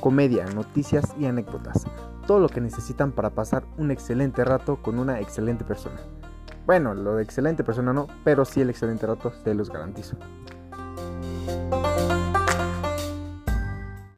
comedia, noticias y anécdotas. Todo lo que necesitan para pasar un excelente rato con una excelente persona. Bueno, lo de excelente persona no, pero sí el excelente rato se los garantizo.